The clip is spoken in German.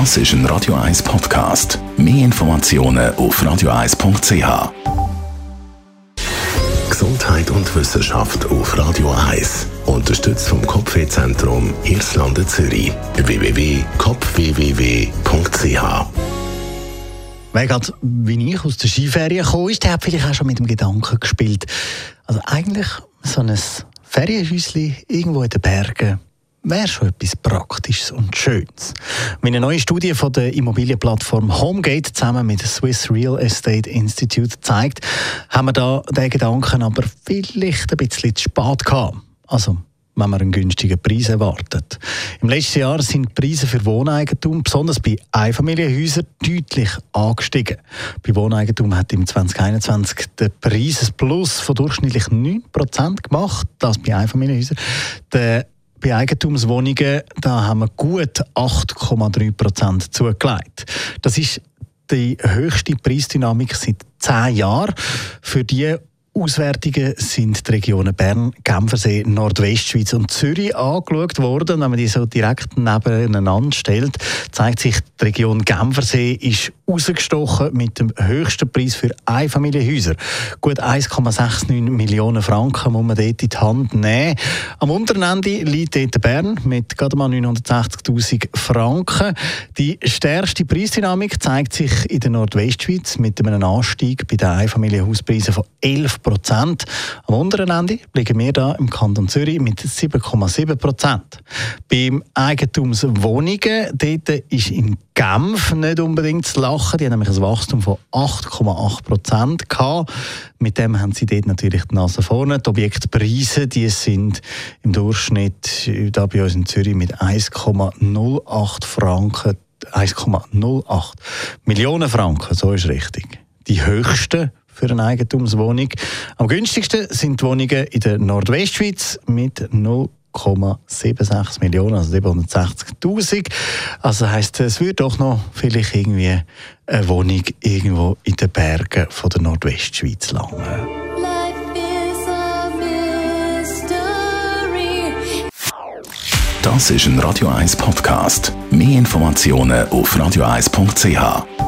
Das ist ein Radio 1 Podcast. Mehr Informationen auf radio1.ch. Gesundheit und Wissenschaft auf Radio 1. Unterstützt vom Kopfwehzentrum Irlande Zürich. www.kopfwww.ch Wer gerade, wie ich aus der Skiferien kam, ist, der hat vielleicht auch schon mit dem Gedanken gespielt. Also eigentlich so ein Ferienhäuschen irgendwo in den Bergen wäre schon etwas Praktisches und Schönes. Meine neue Studie von der Immobilienplattform Homegate zusammen mit dem Swiss Real Estate Institute zeigt, haben wir da den Gedanken aber vielleicht ein bisschen zu spät gehabt. Also wenn man einen günstigen Preis erwartet. Im letzten Jahr sind die Preise für Wohneigentum, besonders bei Einfamilienhäusern, deutlich angestiegen. Bei Wohneigentum hat im 2021 der Preisesplus von durchschnittlich 9% gemacht, das bei Einfamilienhäusern. Der bei Eigentumswohnungen da haben wir gut 8,3% zugelegt. Das ist die höchste Preisdynamik seit zehn Jahren. Für die Auswertungen sind die Regionen Bern, Genfersee, Nordwestschweiz und Zürich angeschaut worden. Wenn man die so direkt nebeneinander stellt, zeigt sich, die Region Genfersee ist rausgestochen mit dem höchsten Preis für Einfamilienhäuser. Gut 1,69 Millionen Franken muss man dort in die Hand nehmen. Am unteren Ende liegt dort Bern mit gerade mal 960'000 Franken. Die stärkste Preisdynamik zeigt sich in der Nordwestschweiz mit einem Anstieg bei den Einfamilienhauspreisen von 11 Prozent. Am unteren Ende liegen wir da im Kanton Zürich mit 7,7 Prozent. Beim Eigentumswohnungen, dort ist in Genf nicht unbedingt zu lachen. Die haben nämlich ein Wachstum von 8,8 Prozent. Mit dem haben sie dort natürlich die Nase vorne. Die Objektpreise, die sind im Durchschnitt da bei uns in Zürich mit 1,08 Franken 1,08 Millionen Franken, so ist richtig. Die höchsten für eine Eigentumswohnung. Am günstigsten sind die Wohnungen in der Nordwestschweiz mit 0 1,76 Millionen, also 760.000. Also heisst, es würde doch noch vielleicht irgendwie eine Wohnung irgendwo in den Bergen von der Nordwestschweiz langen. Das ist ein Radio 1 Podcast. Mehr Informationen auf radio1.ch.